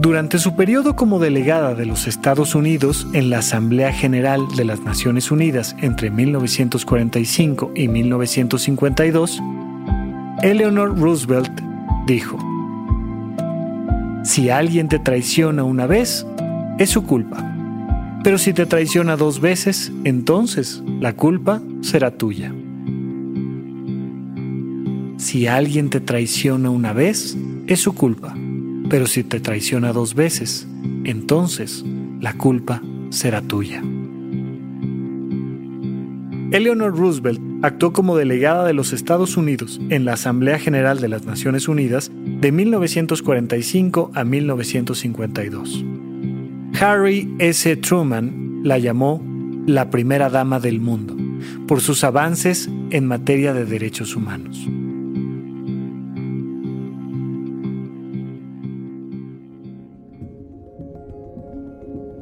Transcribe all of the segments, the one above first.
durante su periodo como delegada de los Estados Unidos en la Asamblea General de las Naciones Unidas entre 1945 y 1952, Eleanor Roosevelt dijo, Si alguien te traiciona una vez, es su culpa. Pero si te traiciona dos veces, entonces la culpa será tuya. Si alguien te traiciona una vez, es su culpa. Pero si te traiciona dos veces, entonces la culpa será tuya. Eleanor Roosevelt actuó como delegada de los Estados Unidos en la Asamblea General de las Naciones Unidas de 1945 a 1952. Harry S. Truman la llamó la primera dama del mundo por sus avances en materia de derechos humanos.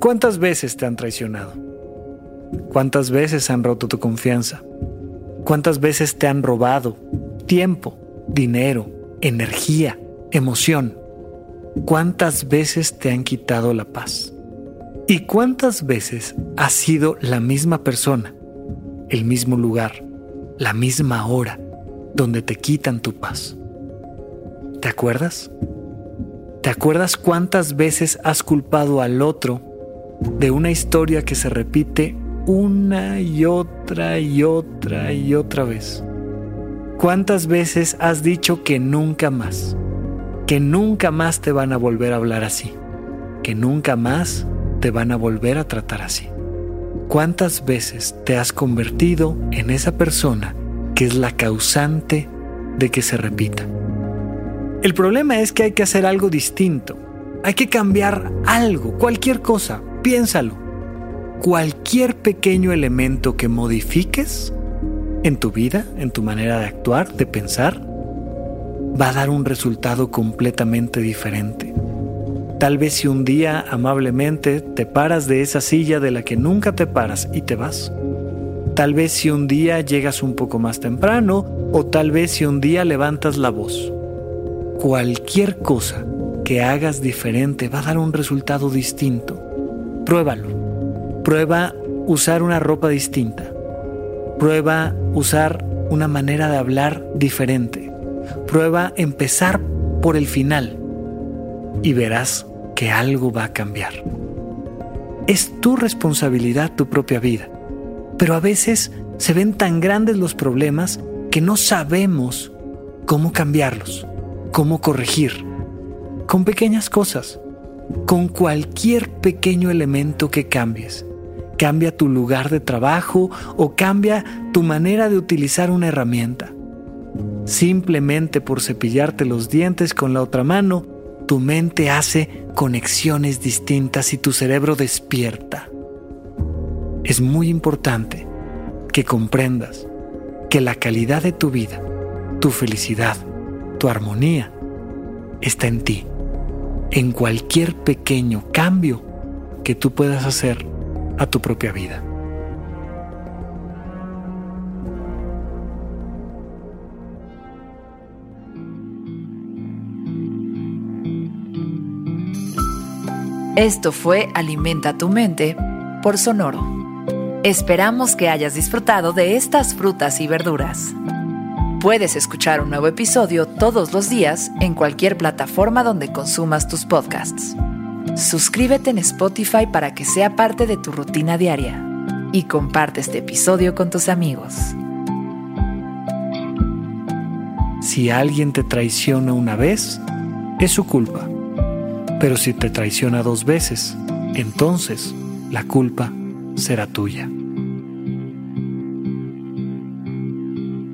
¿Cuántas veces te han traicionado? ¿Cuántas veces han roto tu confianza? ¿Cuántas veces te han robado tiempo, dinero, energía, emoción? ¿Cuántas veces te han quitado la paz? ¿Y cuántas veces has sido la misma persona, el mismo lugar, la misma hora donde te quitan tu paz? ¿Te acuerdas? ¿Te acuerdas cuántas veces has culpado al otro de una historia que se repite una y otra y otra y otra vez. ¿Cuántas veces has dicho que nunca más? Que nunca más te van a volver a hablar así. Que nunca más te van a volver a tratar así. ¿Cuántas veces te has convertido en esa persona que es la causante de que se repita? El problema es que hay que hacer algo distinto. Hay que cambiar algo, cualquier cosa, Piénsalo. Cualquier pequeño elemento que modifiques en tu vida, en tu manera de actuar, de pensar, va a dar un resultado completamente diferente. Tal vez si un día amablemente te paras de esa silla de la que nunca te paras y te vas. Tal vez si un día llegas un poco más temprano o tal vez si un día levantas la voz. Cualquier cosa que hagas diferente va a dar un resultado distinto. Pruébalo. Prueba usar una ropa distinta. Prueba usar una manera de hablar diferente. Prueba empezar por el final y verás que algo va a cambiar. Es tu responsabilidad tu propia vida, pero a veces se ven tan grandes los problemas que no sabemos cómo cambiarlos, cómo corregir, con pequeñas cosas con cualquier pequeño elemento que cambies. Cambia tu lugar de trabajo o cambia tu manera de utilizar una herramienta. Simplemente por cepillarte los dientes con la otra mano, tu mente hace conexiones distintas y tu cerebro despierta. Es muy importante que comprendas que la calidad de tu vida, tu felicidad, tu armonía, está en ti en cualquier pequeño cambio que tú puedas hacer a tu propia vida. Esto fue Alimenta tu mente por Sonoro. Esperamos que hayas disfrutado de estas frutas y verduras. Puedes escuchar un nuevo episodio todos los días en cualquier plataforma donde consumas tus podcasts. Suscríbete en Spotify para que sea parte de tu rutina diaria y comparte este episodio con tus amigos. Si alguien te traiciona una vez, es su culpa. Pero si te traiciona dos veces, entonces la culpa será tuya.